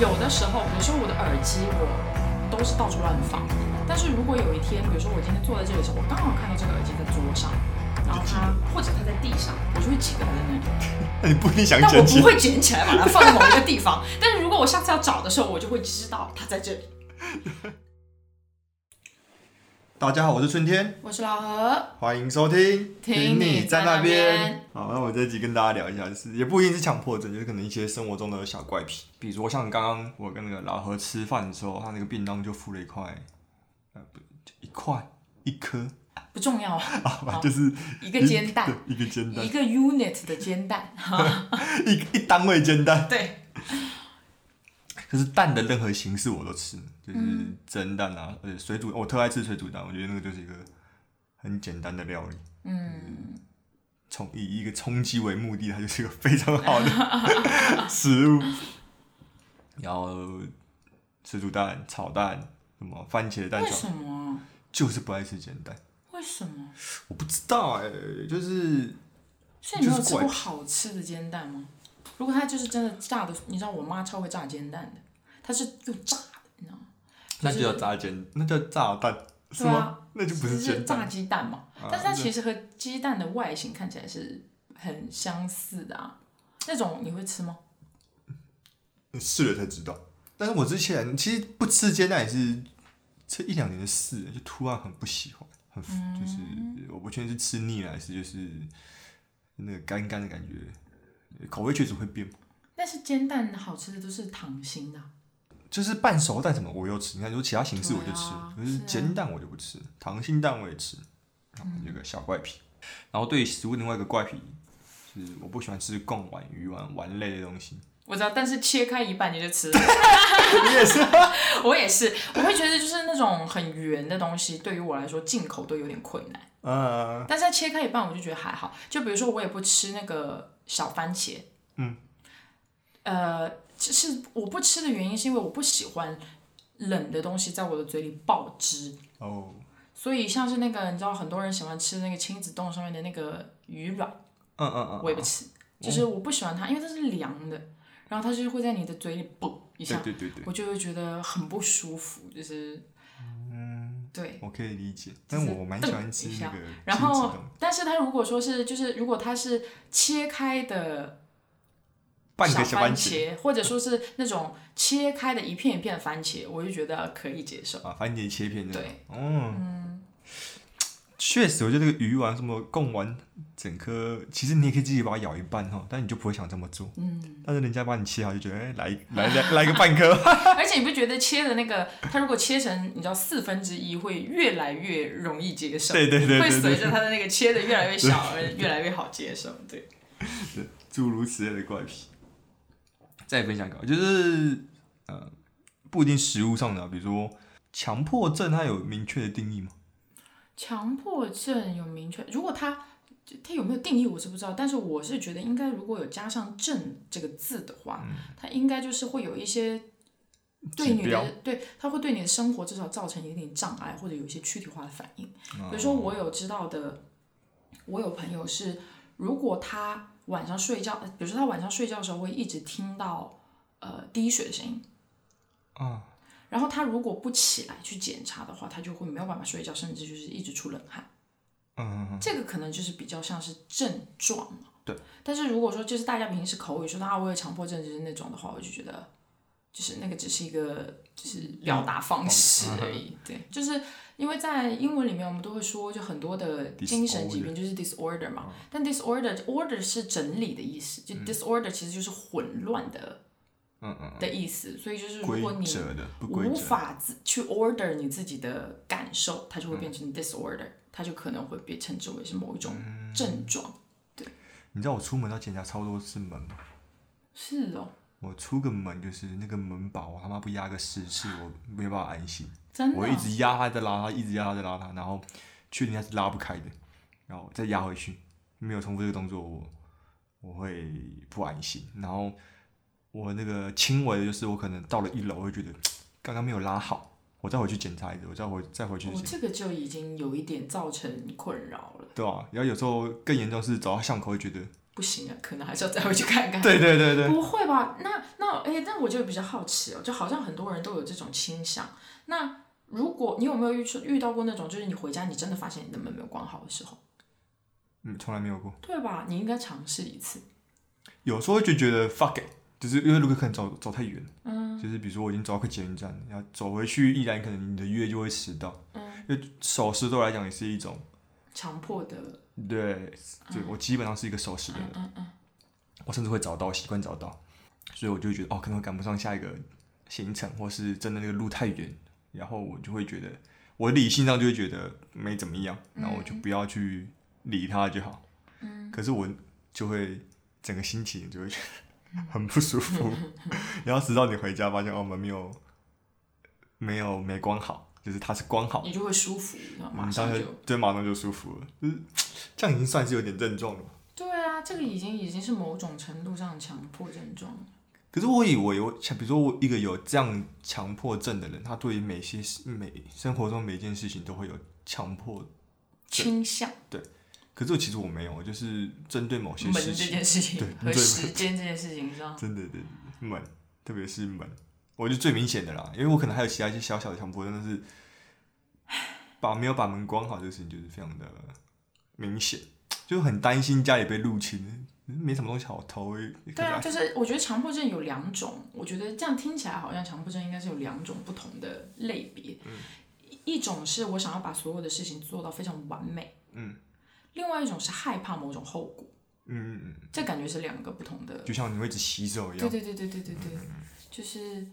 有的时候，比如说我的耳机，我都是到处乱放。但是如果有一天，比如说我今天坐在这里的时候，我刚好看到这个耳机在桌上，然后它或者它在地上，我就会记得它在那里。那你不一定 想但我不会捡起来把它放在某一个地方。但是如果我下次要找的时候，我就会知道它在这里。大家好，我是春天，我是老何，欢迎收听。听你在那边。好，那我这集跟大家聊一下，就是也不一定是强迫症，就是可能一些生活中的小怪癖，比如说像刚刚我跟那个老何吃饭的时候，他那个便当就附了一块，呃，不，就一块一颗不重要，啊，就是一个煎蛋，对一个煎蛋一，个 unit 的煎蛋。一一单位煎蛋。对，可是蛋的任何形式我都吃，就是嗯蒸蛋啊，而且水煮，我特爱吃水煮蛋，我觉得那个就是一个很简单的料理。嗯，从以一个冲击为目的，它就是一个非常好的 食物。然后水煮蛋、炒蛋，什么番茄蛋为炒，什么？就是不爱吃煎蛋。为什么？我不知道哎、就是所以你没有吃过好吃的煎蛋吗？如果它就是真的炸的，你知道我妈超会炸煎蛋的，它是用炸的，你知道吗？那就叫炸煎，那叫炸蛋是吗？啊，那就不是炸。鸡蛋嘛，啊但是它其实和鸡蛋的外形看起来是很相似的啊。那种你会吃吗？试了才知道。但是我之前其实不吃煎蛋也是这一两年的事，就突然很不喜欢，很就是我不确定是吃腻了还是就是那个干干的感觉，口味确实会变。但是煎蛋好吃的都是溏心的啊，就是半熟蛋什么我又吃，你看，如果其他形式我就吃，可是煎蛋我就不吃，溏心蛋我也吃，啊，有个小怪癖。然后对食物另外一个怪癖，是我不喜欢吃贡丸、鱼丸、丸类的东西。我知道，但是切开一半你就吃。你也是？我也是，我会觉得就是那种很圆的东西，对于我来说进口都有点困难。呃，但是它切开一半，我就觉得还好。就比如说，我也不吃那个小番茄。嗯。呃，其实我不吃的原因是因为我不喜欢冷的东西在我的嘴里爆汁。哦，所以像是那个，你知道很多人喜欢吃那个亲子冻上面的那个鱼卵，嗯嗯嗯，我也不吃，就是我不喜欢它，因为它是凉的，然后它就是会在你的嘴里嘣一下，对对对对，我就会觉得很不舒服，就是，嗯，对。我可以理解，但我蛮喜欢吃瞪一下那个然后但是它如果说是就是如果它是切开的半小番个小番茄茄，或者说是那种切开的一片一片的番茄，我就觉得可以接受。啊，番茄切片的，对，嗯，确实，我觉得这个鱼丸什么贡丸，整颗其实你也可以自己把它咬一半哈，但你就不会想这么做，嗯，但是人家把你切好，就觉得哎、来 来来来个半颗，而且你不觉得切的那个，它如果切成你知道四分之一，会越来越容易接受，对对对会随着它的那个切的越来越小而 越来越好接受。对，诸如此类的怪癖。再分享一个，就是呃，不一定食物上的啊，比如说强迫症，它有明确的定义吗？强迫症有明确，如果他他有没有定义我是不知道，但是我是觉得应该如果有加上“症”这个字的话，他应该就是会有一些对你的对，他会对你的生活至少造成一点障碍，或者有一些躯体化的反应。哦比如说我有知道的，我有朋友是，如果他晚上睡觉，呃比如说他晚上睡觉的时候会一直听到呃滴水的声音，啊，然后他如果不起来去检查的话，他就会没有办法睡觉，甚至就是一直出冷汗。嗯嗯嗯，这个可能就是比较像是症状嘛。对。但是如果说就是大家平时口语说啊，我有强迫症，就是那种的话，我就觉得，就是那个只是一个就是表达方式而已。对，就是因为在英文里面我们都会说，就很多的精神疾病就是 disorder 嘛。但 disorder order 是整理的意思，就 disorder 其实就是混乱的。嗯嗯的意思，所以就是如规果你无，法自去 order 你自己的感受，它就会变成 disorder，、它就可能会被称之为是某一种症状。对你知道我出门要检查超多次门吗？是哦，我出个门就是那个门把，我他妈不压个十次，我没有办法安心。真的哦、我一直压它在拉它，一直压它在拉它，然后确定它是拉不开的，然后再压回去，没有重复这个动作，我我会不安心。然后我那个轻微的就是我可能到了一楼，我会觉得 刚刚没有拉好，我再回去检查一次，我再回再回去哦，检，这个就已经有一点造成困扰了，对啊，然后有时候更严重是走到巷口会觉得不不行啊，可能还是要再回去看看。对对对对，不会吧？那那哎，但我就比较好奇哦，就好像很多人都有这种倾向。那如果你有没有遇遇到过那种，就是你回家你真的发现你的门没有关好的时候，嗯，从来没有过。对吧？你应该尝试一次。有时候就觉得 fuck it，就是因为如果可能走走太远，嗯，就是比如说我已经走到快捷运站然后走回去，依然可能你的约就会迟到，嗯，因为守时对我来讲也是一种强迫的。对，对我基本上是一个守时的人，嗯嗯，我甚至会早到，习惯早到，所以我就觉得哦，可能会赶不上下一个行程，或是真的那个路太远，然后我就会觉得，我理性上就会觉得没怎么样，然后我就不要去理他就好，嗯，可是我就会整个心情就会觉得很不舒服，然后直到你回家发现哦门没有没有没关好，就是它是关好，你就会舒服，马上就对，马上就舒服了，就是。这样已经算是有点症状了。对啊，这个已经已经是某种程度上强迫症状。可是我以为，我像比如说我一个有这样强迫症的人，他对于每些每生活中每一件事情都会有强迫倾向。对，可是其实我没有，就是针对某些事情，这件事情，对，和时间这件事情上，真的对门，特别是门，我觉得最明显的啦，因为我可能还有其他一些小小的强迫，真的是把没有把门关好这个事情，就是非常的。明显就很担心家里被入侵，没什么东西好偷。对啊，就是我觉得强迫症有两种，我觉得这样听起来好像强迫症应该是有两种不同的类别。嗯，一种是我想要把所有的事情做到非常完美。嗯，另外一种是害怕某种后果。嗯嗯嗯，这感觉是两个不同的。就像你会一直洗手一样。对对对对对对对，就是，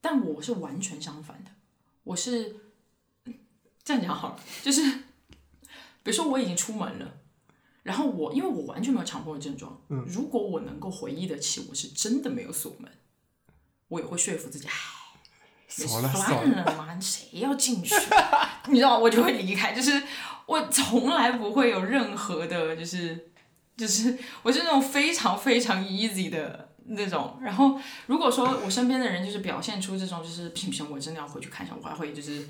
但我是完全相反的，我是这样讲好了，就是。比如说我已经出门了，然后我因为我完全没有强迫的症状，嗯，如果我能够回忆得起我是真的没有锁门，我也会说服自己，唉，算了算了嘛，谁要进去？你知道我就会离开，就是我从来不会有任何的，就是就是我是那种非常非常 easy 的那种。然后如果说我身边的人就是表现出这种，就是不行不行，我真的要回去看一下，我还会就是，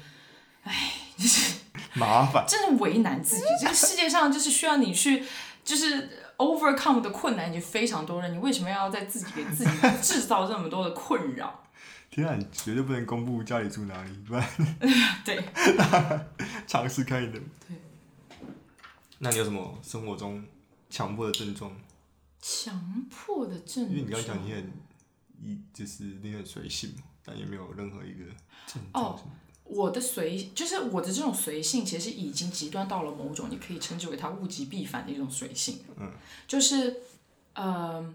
唉，就是。麻烦，真的为难自己。这个世界上就是需要你去，就是 overcome 的困难已经非常多了。你为什么要在自己给自己制造这么多的困扰？天啊，你绝对不能公布家里住哪里，不然 对，尝试看一点。对，那你有什么生活中强迫的症状？强迫的症状，因为你刚讲你很一就是你很随性嘛，但也没有任何一个症状。我的随就是我的这种随性，其实已经极端到了某种你可以称之为它物极必反的一种随性。嗯，就是，呃，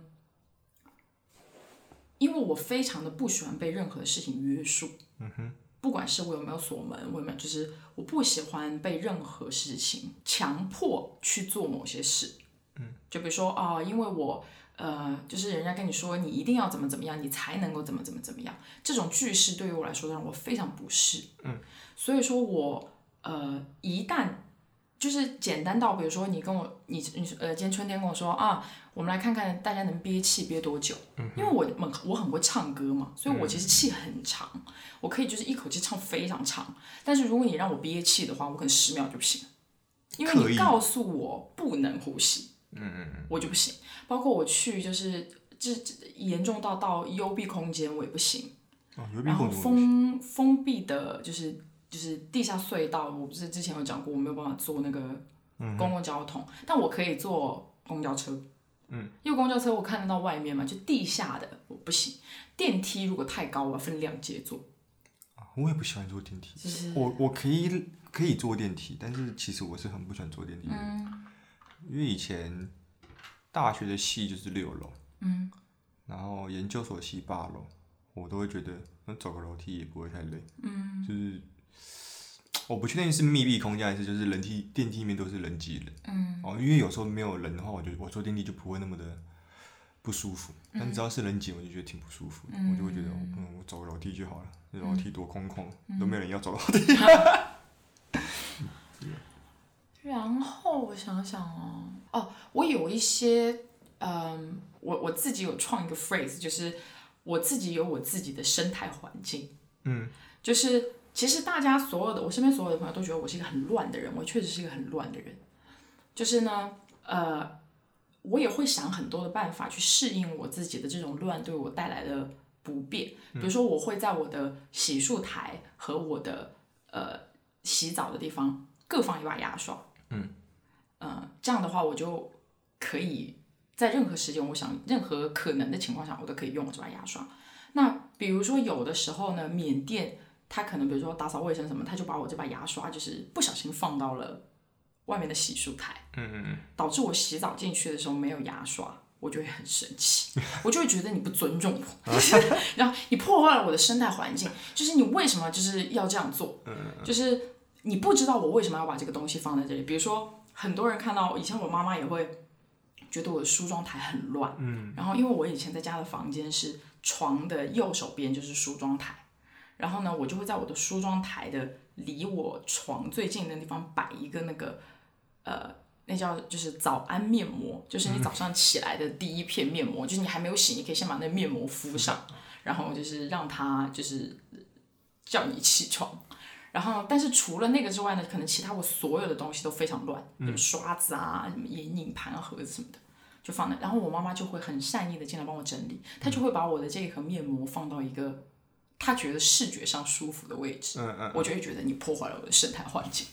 因为我非常的不喜欢被任何事情约束。嗯哼，不管是我有没有锁门，我有没有，就是我不喜欢被任何事情强迫去做某些事。嗯，就比如说啊，因为我。呃，就是人家跟你说你一定要怎么怎么样，你才能够怎么怎么怎么样，这种句式对于我来说让我非常不适。嗯，所以说我呃一旦就是简单到，比如说你跟我你你呃今天春天跟我说啊，我们来看看大家能憋气憋多久。嗯，因为我很我很会唱歌嘛，所以我其实气很长，我可以就是一口气唱非常长。但是如果你让我憋气的话，我可能十秒就不行，因为你告诉我不能呼吸。嗯嗯嗯，我就不行。包括我去，就是这严重到到幽闭空间，我也不行。然后封封闭的，就是就是地下隧道，我不是之前有讲过，我没有办法坐那个公共交通，但我可以坐公交车。嗯，因为公交车我看得到外面嘛，就地下的我不行。电梯如果太高，我要分两节坐。啊，我也不喜欢坐电梯。我我可以可以坐电梯，但是其实我是很不喜欢坐电梯的，因为以前。大学的系就是六楼，嗯，然后研究所系八楼，我都会觉得那走个楼梯也不会太累，嗯，就是我不确定是密闭空间还是就是人梯电梯里面都是人挤人，嗯，哦，因为有时候没有人的话，我就我坐电梯就不会那么的不舒服，但只要是人挤，我就觉得挺不舒服，我就会觉得嗯，我走个楼梯就好了，楼梯多空旷，都没有人要走楼梯。然后我想想哦，哦，我有一些，嗯，我我自己有创一个 phrase，就是我自己有我自己的生态环境，嗯，就是其实大家所有的我身边所有的朋友都觉得我是一个很乱的人，我确实是一个很乱的人，就是呢，呃，我也会想很多的办法去适应我自己的这种乱对我带来的不便。比如说，我会在我的洗漱台和我的呃洗澡的地方各放一把牙刷。嗯，呃，这样的话，我就可以在任何时间，我想任何可能的情况下，我都可以用我这把牙刷。那比如说，有的时候呢，缅甸他可能比如说打扫卫生什么，他就把我这把牙刷就是不小心放到了外面的洗漱台。嗯嗯嗯，导致我洗澡进去的时候没有牙刷，我就会很生气，我就会觉得你不尊重我，然后你破坏了我的生态环境，就是你为什么就是要这样做？就是你不知道我为什么要把这个东西放在这里。比如说，很多人看到以前我妈妈也会觉得我的梳妆台很乱，嗯，然后因为我以前在家的房间是床的右手边就是梳妆台，然后呢，我就会在我的梳妆台的离我床最近的地方摆一个那个呃。那叫就是早安面膜，就是你早上起来的第一片面膜，就是你还没有醒，你可以先把那面膜敷上，然后就是让它就是叫你起床。然后，但是除了那个之外呢，可能其他我所有的东西都非常乱，什么刷子啊、什么眼影盘啊、盒子什么的，就放那。然后我妈妈就会很善意的进来帮我整理，她就会把我的这一盒面膜放到一个她觉得视觉上舒服的位置。嗯嗯，我就会觉得你破坏了我的生态环境，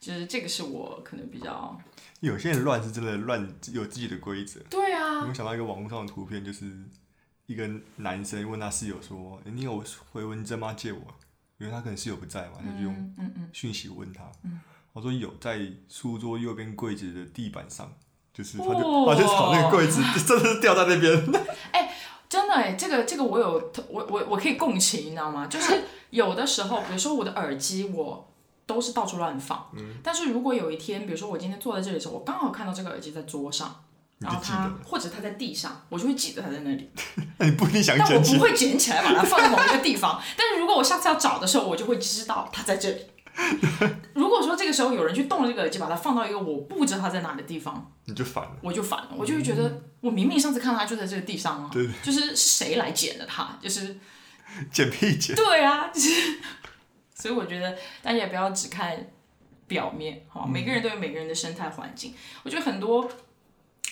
就是这个是我可能比较。有些人乱是真的乱，有自己的规则。对啊。我想到一个网络上的图片，就是一个男生问他室友说：“你有回文针吗？借我。”因为他可能室友不在嘛，他就用讯息问他。嗯我说有，在书桌右边柜子的地板上，就是他就他就找那个柜子，真的是掉在那边。哎，真的哎，这个这个我有，我我我可以共情，你知道吗？就是有的时候，比如说我的耳机，我。都是到处乱放，但是如果有一天，比如说我今天坐在这里的时候，我刚好看到这个耳机在桌上，然后它或者它在地上，我就会记得它在那里。那 你不一定想但我不会捡起来把它放在某一个地方。但是如果我下次要找的时候，我就会知道它在这里。如果说这个时候有人去动了这个耳机，把它放到一个我不知道它在哪的地方，你就烦了。我就烦了，我就会觉得我明明上次看到它就在这个地上啊，对，就是是谁来捡的它，就是捡屁捡。对啊，就是。所以我觉得大家也不要只看表面，好吧每个人都有每个人的生态环境。我觉得很多，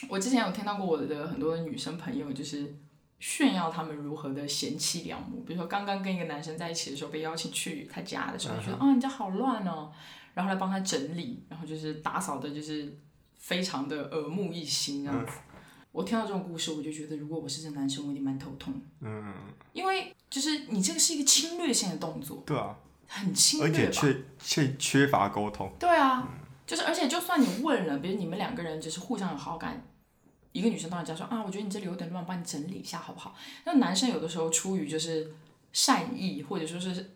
我之前有听到过我的很多的女生朋友，就是炫耀他们如何的贤妻良母。比如说刚刚跟一个男生在一起的时候，被邀请去他家的时候，觉得啊你家好乱哦，然后来帮他整理，然后就是打扫的，就是非常的耳目一新这样子。我听到这种故事，我就觉得如果我是这男生，我一定蛮头痛。嗯，因为就是你这个是一个侵略性的动作。对啊。很轻，而且缺缺缺乏沟通。对啊，就是而且就算你问了，比如你们两个人只是互相有好感，一个女生到你家说啊，我觉得你这里有点乱，帮你整理一下好不好？那男生有的时候出于就是善意，或者说是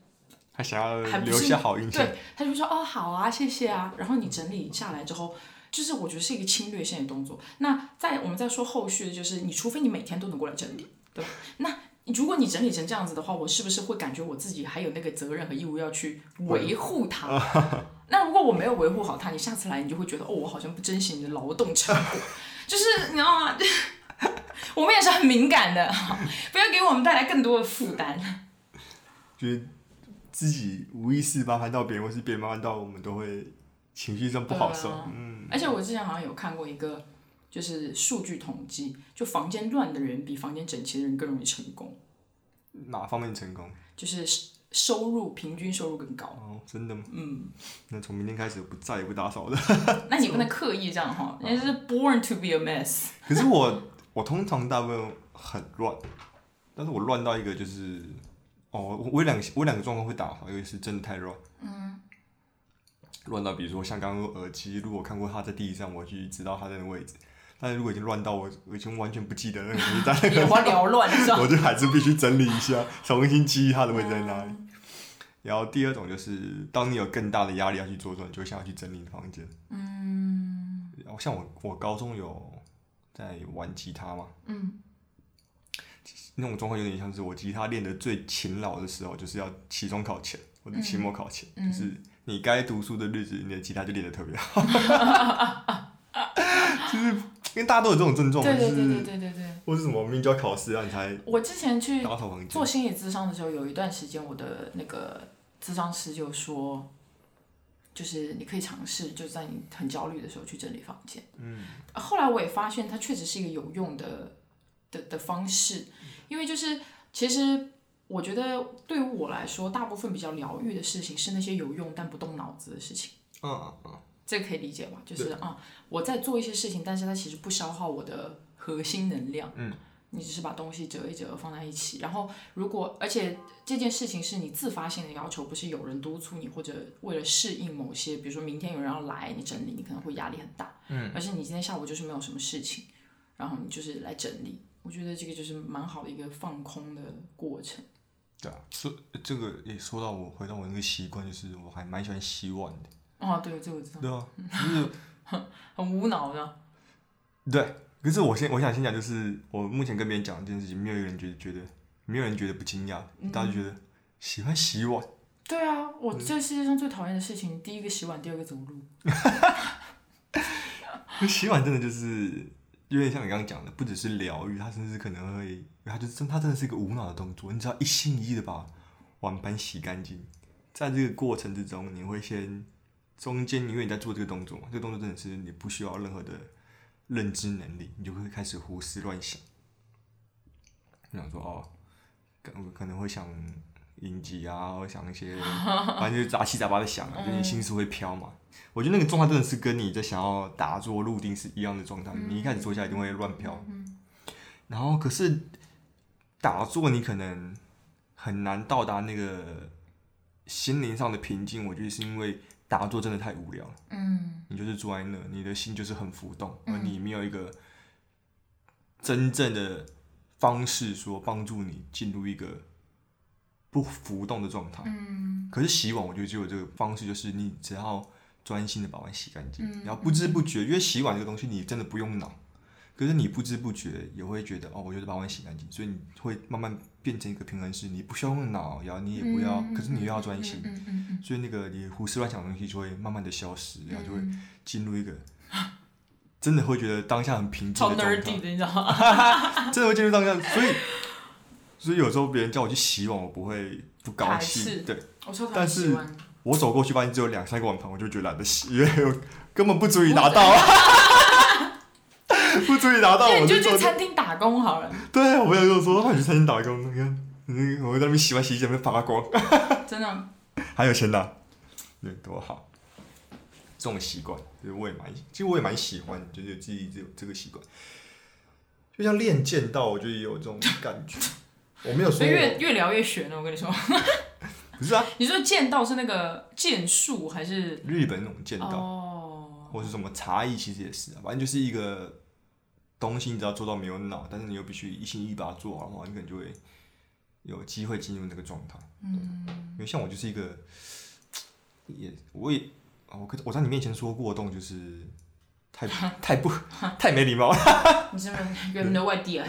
他想要留下好印象，对，他就说哦好啊，谢谢啊。然后你整理下来之后，就是我觉得是一个侵略性的动作。那在我们再说后续的就是，你除非你每天都能过来整理，对吧？那如果你整理成这样子的话，我是不是会感觉我自己还有那个责任和义务要去维护它？那如果我没有维护好它，你下次来你就会觉得哦，我好像不珍惜你的劳动成果，就是你知道吗？我们也是很敏感的，不要给我们带来更多的负担。就是自己无意识麻烦到别人，或是别人麻烦到我们，都会情绪上不好受。嗯。而且我之前好像有看过一个。就是数据统计，就房间乱的人比房间整齐的人更容易成功。哪方面成功？就是收入平均收入更高。哦，真的吗？嗯。那从明天开始不再也不打扫了。那你不能刻意这样哈，人家是 born to be a mess。可是我我通常大部分很乱，但是我乱到一个就是，哦，我两我两个状况会打扫，一个是真的太乱。嗯。乱到比如说像刚刚耳机，如果看过它在地上，我去知道它在那个位置。但是如果已经乱到我，我已经完全不记得那个东西在那个，眼花缭乱？我就还是必须整理一下，重新记忆它的位置在哪里。然后第二种就是，当你有更大的压力要去做的时候，你就想要去整理房间。嗯。然后像我，我高中有在玩吉他嘛。嗯。那种状况有点像是我吉他练的最勤劳的时候，就是要期中考前或者期末考前，就是你该读书的日子，你的吉他就练得特别好。就是因为大家都有这种症状，对对对对对对对，或是什么明明就要考试啊，你才我之前去做心理咨商的时候，有一段时间我的那个咨商师就说，就是你可以尝试，就在你很焦虑的时候去整理房间。嗯，后来我也发现它确实是一个有用的的的方式，因为就是其实我觉得对于我来说，大部分比较疗愈的事情是那些有用但不动脑子的事情。嗯嗯嗯，这个可以理解吧？就是啊，我在做一些事情，但是它其实不消耗我的核心能量。嗯，你只是把东西折一折放在一起，然后如果而且这件事情是你自发性的要求，不是有人督促你，或者为了适应某些，比如说明天有人要来，你整理，你可能会压力很大。嗯，而且你今天下午就是没有什么事情，然后你就是来整理，我觉得这个就是蛮好的一个放空的过程。对啊，说这个也说到我回到我那个习惯，就是我还蛮喜欢洗碗的。哦，对，这个我知道，对啊，就是很无脑的。对，可是我先我想先讲，就是我目前跟别人讲这件事情，没有一个人觉得觉得，没有人觉得不惊讶，大家就觉得喜欢洗碗。对啊，我这世界上最讨厌的事情，第一个洗碗，第二个走路。洗碗真的就是有点像你刚刚讲的，不只是疗愈，它甚至可能会，它就是真，它真的是一个无脑的动作。你只要一心一意的把碗盘洗干净，在这个过程之中，你会先中间，因为你在做这个动作嘛，这个动作真的是你不需要任何的认知能力，你就会开始胡思乱想。你想说哦，可可能会想影集啊，或想一些，反正就是杂七杂八的想啊，就你心思会飘嘛。我觉得那个状态真的是跟你在想要打坐入定是一样的状态。你一开始坐下来一定会乱飘，然后可是打坐你可能很难到达那个心灵上的平静。我觉得是因为打坐真的太无聊了。嗯，你就是坐在那，你的心就是很浮动，而你没有一个真正的方式说帮助你进入一个不浮动的状态。嗯，可是洗碗，我觉得只有这个方式，就是你只要专心的把碗洗干净，嗯然后不知不觉，因为洗碗这个东西你真的不用脑，可是你不知不觉也会觉得哦，我就是把碗洗干净，所以你会慢慢变成一个平衡式，你不需要用脑，然后你也不要，可是你又要专心，嗯嗯嗯所以那个你胡思乱想的东西就会慢慢的消失，然后就会嗯，进入一个真的会觉得当下很平静的状态，你知道吗？真的会进入当下，所以所以有时候别人叫我去洗碗，我不会不高兴对。但是。我走过去发现只有两三个碗盘，我就觉得懒得洗，因为我根本不足以拿到，不足以拿到，我就做。去餐厅打工好了，对，我朋友跟我说，那你去餐厅打工，你看，嗯，我在那边洗完洗衣机，在那边发光，真的。还有钱拿，对，多好。这种习惯，就是我也蛮，其实我也蛮喜欢，就是有自己这这个习惯。就像练剑道，我觉得也有这种感觉。我没有说越，越聊越悬了，我跟你说。不是啊，你说剑道是那个剑术还是？日本那种剑道。哦，或是什么茶艺，其实也是啊，反正就是一个东西，你只要做到没有脑，但是你又必须一心一意把它做好的话，你可能就会有机会进入那个状态。嗯，因为像我就是一个，也我也啊我跟我在你面前说过动，就是太 太不太没礼貌了。你是不是原的外地啊？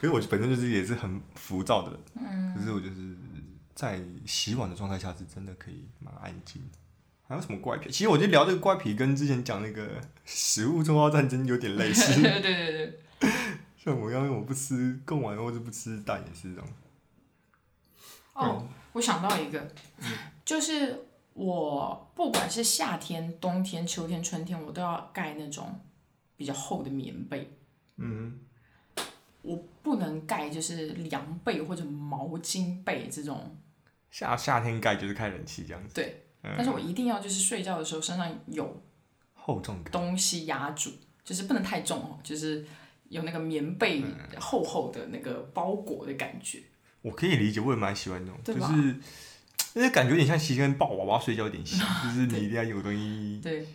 可是我本身就是也是很浮躁的人，嗯，可是我就是在洗碗的状态下是真的可以蛮安静的。还有什么怪癖？其实我觉得聊这个怪癖跟之前讲那个食物中澳战争有点类似。对对对对，像我刚刚我不吃贡丸或者不吃蛋也是这样。哦，我想到一个，就是我不管是夏天、冬天、秋天、春天，我都要盖那种比较厚的棉被。嗯，我不能盖就是凉被或者毛巾被这种，夏夏天盖就是开冷气这样子，对，嗯但是我一定要就是睡觉的时候身上有厚重感。东西压住，就是不能太重哦，就是有那个棉被嗯厚厚的那个包裹的感觉。我可以理解，我也蛮喜欢那种，就是因为感觉有点像其实跟抱娃娃睡觉有点像，就是你一定要有东西对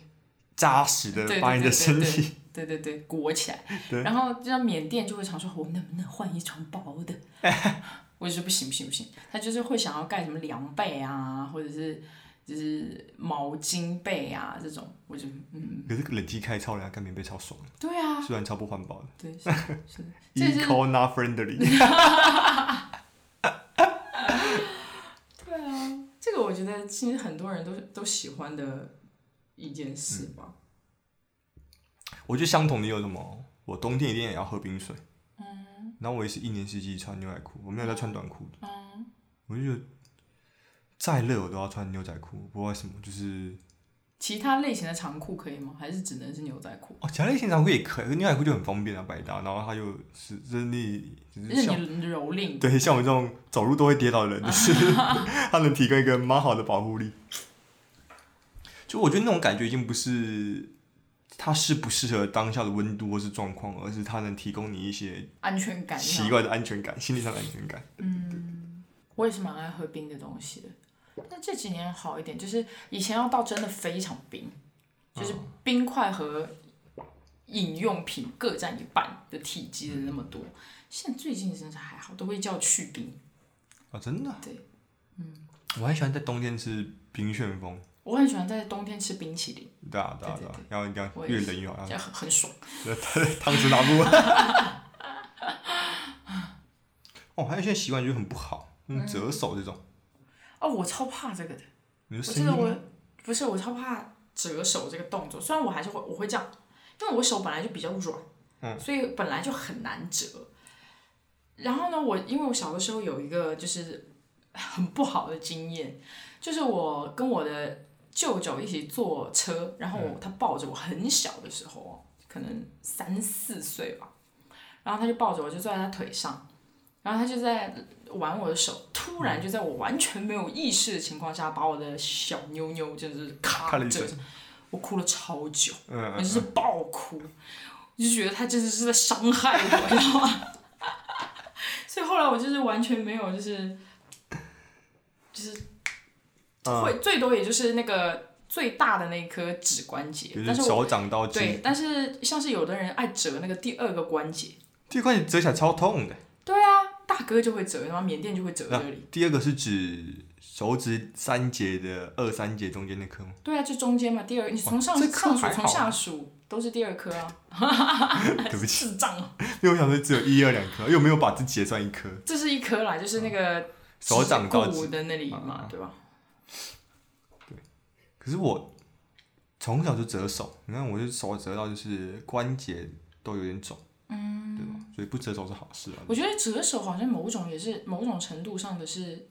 扎实的把你的身体。对对对，裹起来。然后就像缅甸就会常说，我能不能换一床薄的？我就说不行不行不行，他就是会想要盖什么凉被啊，或者是就是毛巾被啊这种，我就嗯，可是冷气开超凉，盖棉被超爽，对啊，虽然超不环保的对是，eco not friendly。对啊，这个我觉得其实很多人都都喜欢的一件事吧。我觉得相同的有什么？我冬天一定也要喝冰水。嗯。然后我也是一年四季穿牛仔裤，我没有在穿短裤的。嗯我就觉得再热我都要穿牛仔裤，不知道为什么，就是其他类型的长裤可以吗？还是只能是牛仔裤？哦，其他类型长裤也可以，可是牛仔裤就很方便啊，百搭，然后它又是真力，就是像任你蹂躏。对像我这种走路都会跌倒的人，就是 它能提供一个蛮好的保护力。就我觉得那种感觉已经不是它适不适合当下的温度或是状况，而是它能提供你一些安全感。奇怪的安全感，心理上的安全感。嗯，我也是蛮爱喝冰的东西的。但这几年好一点，就是以前要到真的非常冰，就是冰块和饮用品各占一半的体积的那么多。现在最近真是还好，都会叫去冰。啊，真的？对，嗯，我很喜欢在冬天吃冰旋风。我很喜欢在冬天吃冰淇淋。对啊，对啊，对啊，然后一定要越冷越好，这样很很爽。汤汁拿不稳。哦，还有一些习惯就很不好，嗯，折手这种。哦，我超怕这个的。我记得我不是我超怕折手这个动作，虽然我还是会我会这样，因为我手本来就比较软，嗯，所以本来就很难折。然后呢，我因为我小的时候有一个就是很不好的经验，就是我跟我的舅舅一起坐车，然后他抱着我很小的时候，可能三四岁吧，然后他就抱着我就坐在他腿上，然后他就在。玩我的手，突然就在我完全没有意识的情况下，把我的小妞妞就是卡着，我哭了超久，我就是爆哭，我就觉得他真的是在伤害我，你知道吗？所以后来我就是完全没有，就是就是会最多也就是那个最大的那颗指关节，但是手掌到对，但是像是有的人爱折那个第二个关节，第二关节折起来超痛的。哥就会折，然后缅甸就会折这里。第二个是指手指三节的二三节中间那颗吗？对啊，就中间嘛。第二，你从上上数从下数都是第二颗啊。对不起，智障。因为我想说只有一二两颗，又没有把这结算一颗。这是一颗啦，就是那个手掌到的那里嘛，对吧？对。可是我从小就折手，你看我就手折到就是关节都有点肿。嗯，对吧？所以不折手是好事啊。我觉得折手好像某种也是某种程度上的是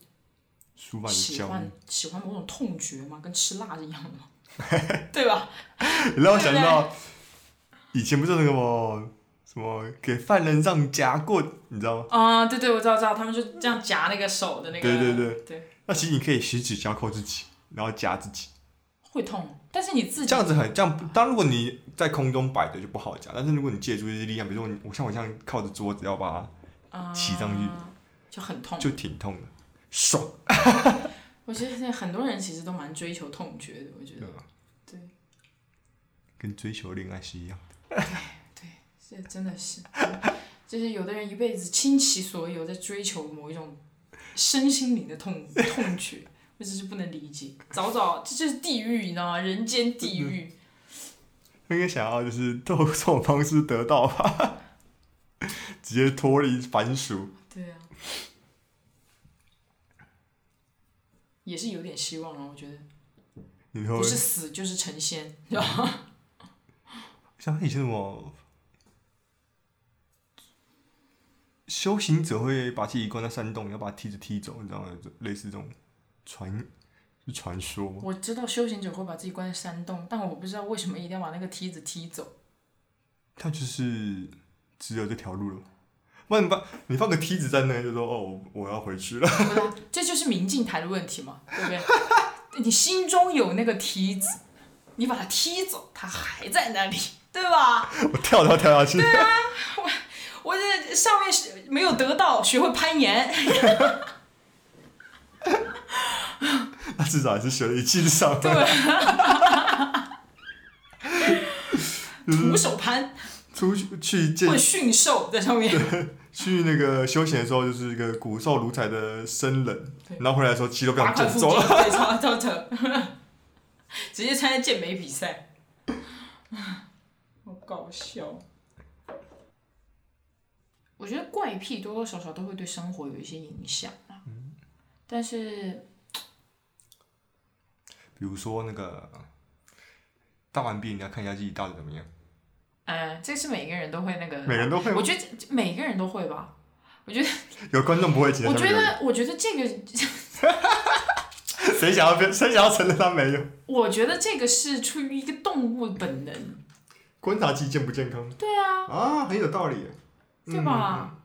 喜欢喜欢某种痛觉嘛，跟吃辣是一样的嘛，对吧？让我想到以前不是那个什么什么给犯人让夹棍，你知道吗？啊，对对，我知道知道，他们就这样夹那个手的那个。对对对对。那其实你可以十指交扣自己，然后夹自己。会痛，但是你自己这样子很这样。当如果你在空中摆着就不好夹，但是如果你借助一些力量，比如说我像我像靠着桌子要把它骑上去，就很痛，就挺痛的，爽。我觉得现在很多人其实都蛮追求痛觉的，我觉得，对，跟追求恋爱是一样的。对对，这真的是，就是有的人一辈子倾其所有在追求某一种身心灵的痛痛觉。我真是不能理解，早早这就是地狱，你知道吗？人间地狱。应该想要就是 透过这种方式得到吧，直接脱离凡俗。对啊，也是有点希望了，我觉得。不是死就是成仙，对吧？像以前什么修行者会把自己关在山洞，要把梯子踢走，你知道吗？类似这种。传是传说。我知道修行者会把自己关在山洞，但我不知道为什么一定要把那个梯子踢走。他就是只有这条路了。那你放你放个梯子在那，就说哦，我要回去了。这就是明镜台的问题嘛，对不对？你心中有那个梯子，你把它踢走，它还在那里，对吧？我跳跳跳下去。对啊，我我这上面是没有得到，学会攀岩。那至少还是学了一技之长。对，徒手攀，出去去见。会驯兽在上面。去那个休闲的时候，就是一个骨瘦如柴的生人，然后回来的时候肌肉非常健壮。对，超超特，直接参加健美比赛，好搞笑。我觉得怪癖多多少少都会对生活有一些影响啊。但是，比如说那个大完毕，你要看一下自己大的怎么样。嗯，这是每个人都会那个。每人都会。我觉得每个人都会吧。我觉得。有观众不会我觉得，我觉得这个，谁想要变？谁想要承认他没有？我觉得这个是出于一个动物本能，观察自己健不健康对啊，啊，很有道理。对吧？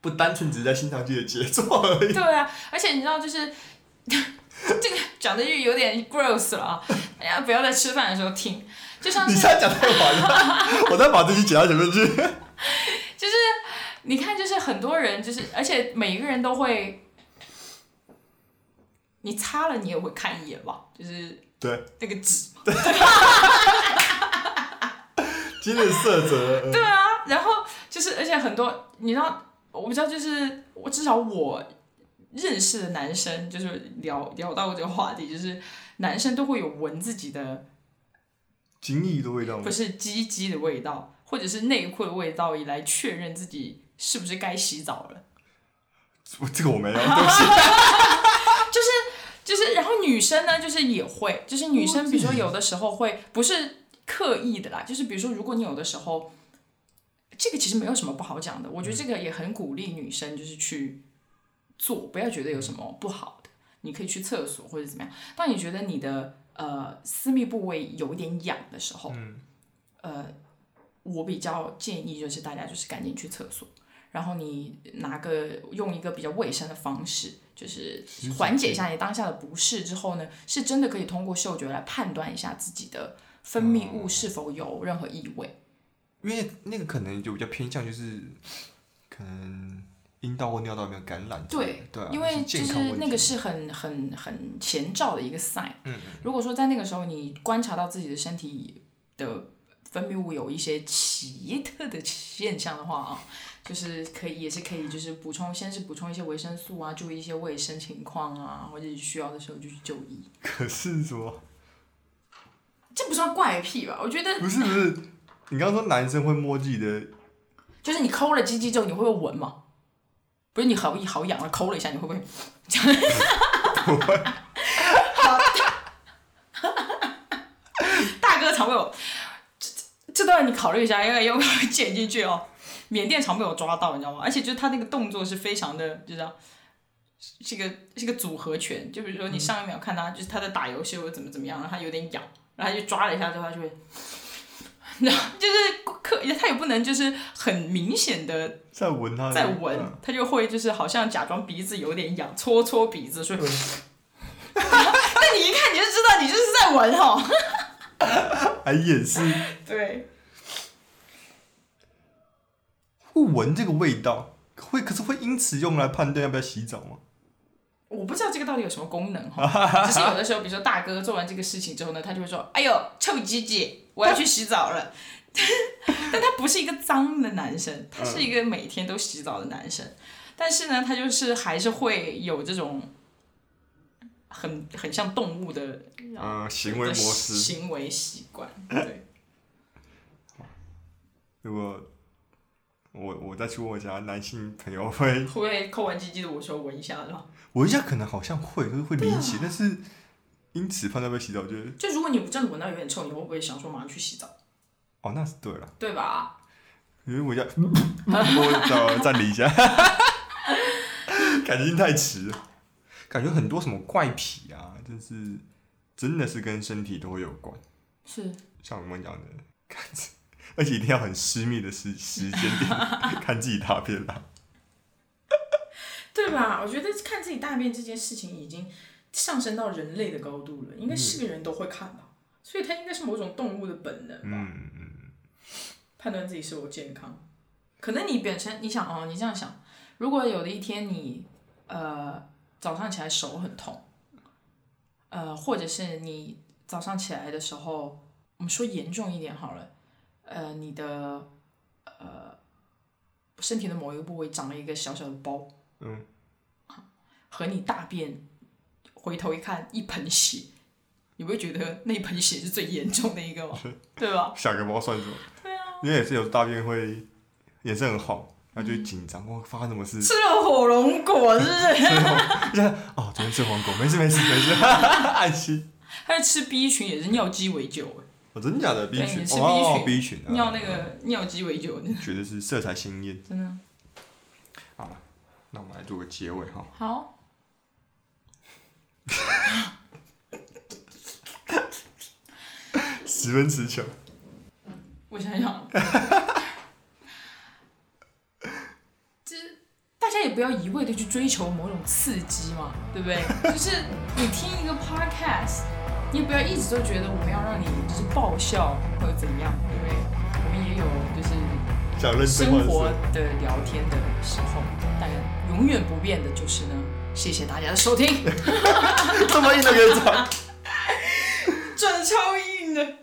不单纯只是在欣赏自己的杰作而已。对啊，而且你知道，就是 这个讲的就有点 gross 了啊！大家不要在吃饭的时候听，就像是你这样讲太晚了，我再把这期剪到前面去。就是你看，就是很多人就是，而且每一个人都会，你擦了你也会看一眼吧，就是对，那个纸嘛。今日色泽。对啊，然后就是，而且很多你知道，我不知道，就是我至少我认识的男生，就是聊聊到这个话题，就是男生都会有闻自己的精液的味道吗不？是鸡鸡的味道，或者是内裤的味道，以来确认自己是不是该洗澡了。我这个我没有，对不起。就是，然后女生呢，就是也会，就是女生，哦比如说有的时候会不是刻意的啦，就是比如说，如果你有的时候，这个其实没有什么不好讲的，我觉得这个也很鼓励女生就是去做，不要觉得有什么不好的，你可以去厕所或者怎么样。当你觉得你的呃私密部位有一点痒的时候，呃，我比较建议就是大家就是赶紧去厕所。然后你拿个用一个比较卫生的方式，就是缓解一下你当下的不适之后呢，是真的可以通过嗅觉来判断一下自己的分泌物是否有任何异味。因为那个可能就比较偏向就是可能阴道或尿道有没有感染。对，对啊，因为就是那个是很很很前兆的一个 sign。嗯如果说在那个时候你观察到自己的身体的分泌物有一些奇特的现象的话啊，就是可以也是可以就是补充，先是补充一些维生素啊，注意一些卫生情况啊，或者需要的时候就去就医。可是什么？这不算怪癖吧？我觉得不是不是，你刚刚说男生会摸自己的，就是你抠了鸡鸡之后，你会不会闻嘛？不是你好好痒了，抠了一下，你会不会？不会。大哥常被我这这段你考虑一下，要要不要剪进去哦？缅甸常被我抓到，你知道吗？而且就是他那个动作是非常的，就这样，是个是个组合拳。就比如说你上一秒看他，就是他在打游戏或者怎么怎么样，然后他有点痒，然后他就抓了一下之后，他就会，然后就是刻，他也不能就是很明显的在闻他，在闻，他就会就是好像假装鼻子有点痒，搓搓鼻子，所以，那你一看你就知道你就是在闻哦。还掩饰，对，会闻这个味道，会可是会因此用来判断要不要洗澡吗？我不知道这个到底有什么功能哈，只是有的时候，比如说大哥做完这个事情之后呢，他就会说：“哎呦，臭鸡鸡，我要去洗澡了。”但他不是一个脏的男生，他是一个每天都洗澡的男生，但是呢，他就是还是会有这种很很像动物的嗯，行为模式。行为习惯，对。如果我我再去问我家男性朋友会，会不会抠完鸡鸡的我说闻一下的？闻一下可能好像会，就是会离啊奇，但是因此判断要不要洗澡，我觉得就如果你真的闻到有点臭，你会不会想说马上去洗澡？哦那是对了，对吧？因为我 一下，我找暂停一下，感觉太迟了，感觉很多什么怪癖啊，真是真的是跟身体都会有关，是，像我们讲的，看着，而且一定要很私密的时时间点 看自己大便啦。对吧？我觉得看自己大便这件事情已经上升到人类的高度了，应该是个人都会看吧，所以它应该是某种动物的本能吧，嗯嗯，判断自己是否健康。可能你本身你想哦，你这样想，如果有的一天你呃早上起来手很痛，呃，或者是你早上起来的时候，我们说严重一点好了，呃，你的呃身体的某一个部位长了一个小小的包，嗯，和你大便回头一看一盆血，你不会觉得那一盆血是最严重的一个吗？对吧？下个包算什么？对啊，因为也是有大便会颜色很好，然后就会紧张，哇，发生什么事？吃了火龙果是不是？哦，昨天吃黄果，没事没事没事，安心。他是吃 B 群也是尿鸡尾酒，哦，真的假的？B 群对你吃哦 B，B 群啊，尿那个尿鸡尾酒，觉得是色彩鲜艳。真的好，那我们来做个结尾哈。好。十分词穷。我想想，就是大家也不要一味的去追求某种刺激嘛，对不对？就是你听一个 podcast，你也不要一直都觉得我们要让你就是爆笑或者怎么样，对不对？我们也有就是生活的聊天的时候，但永远不变的就是呢，谢谢大家的收听，这么硬的可以讲。转超硬的。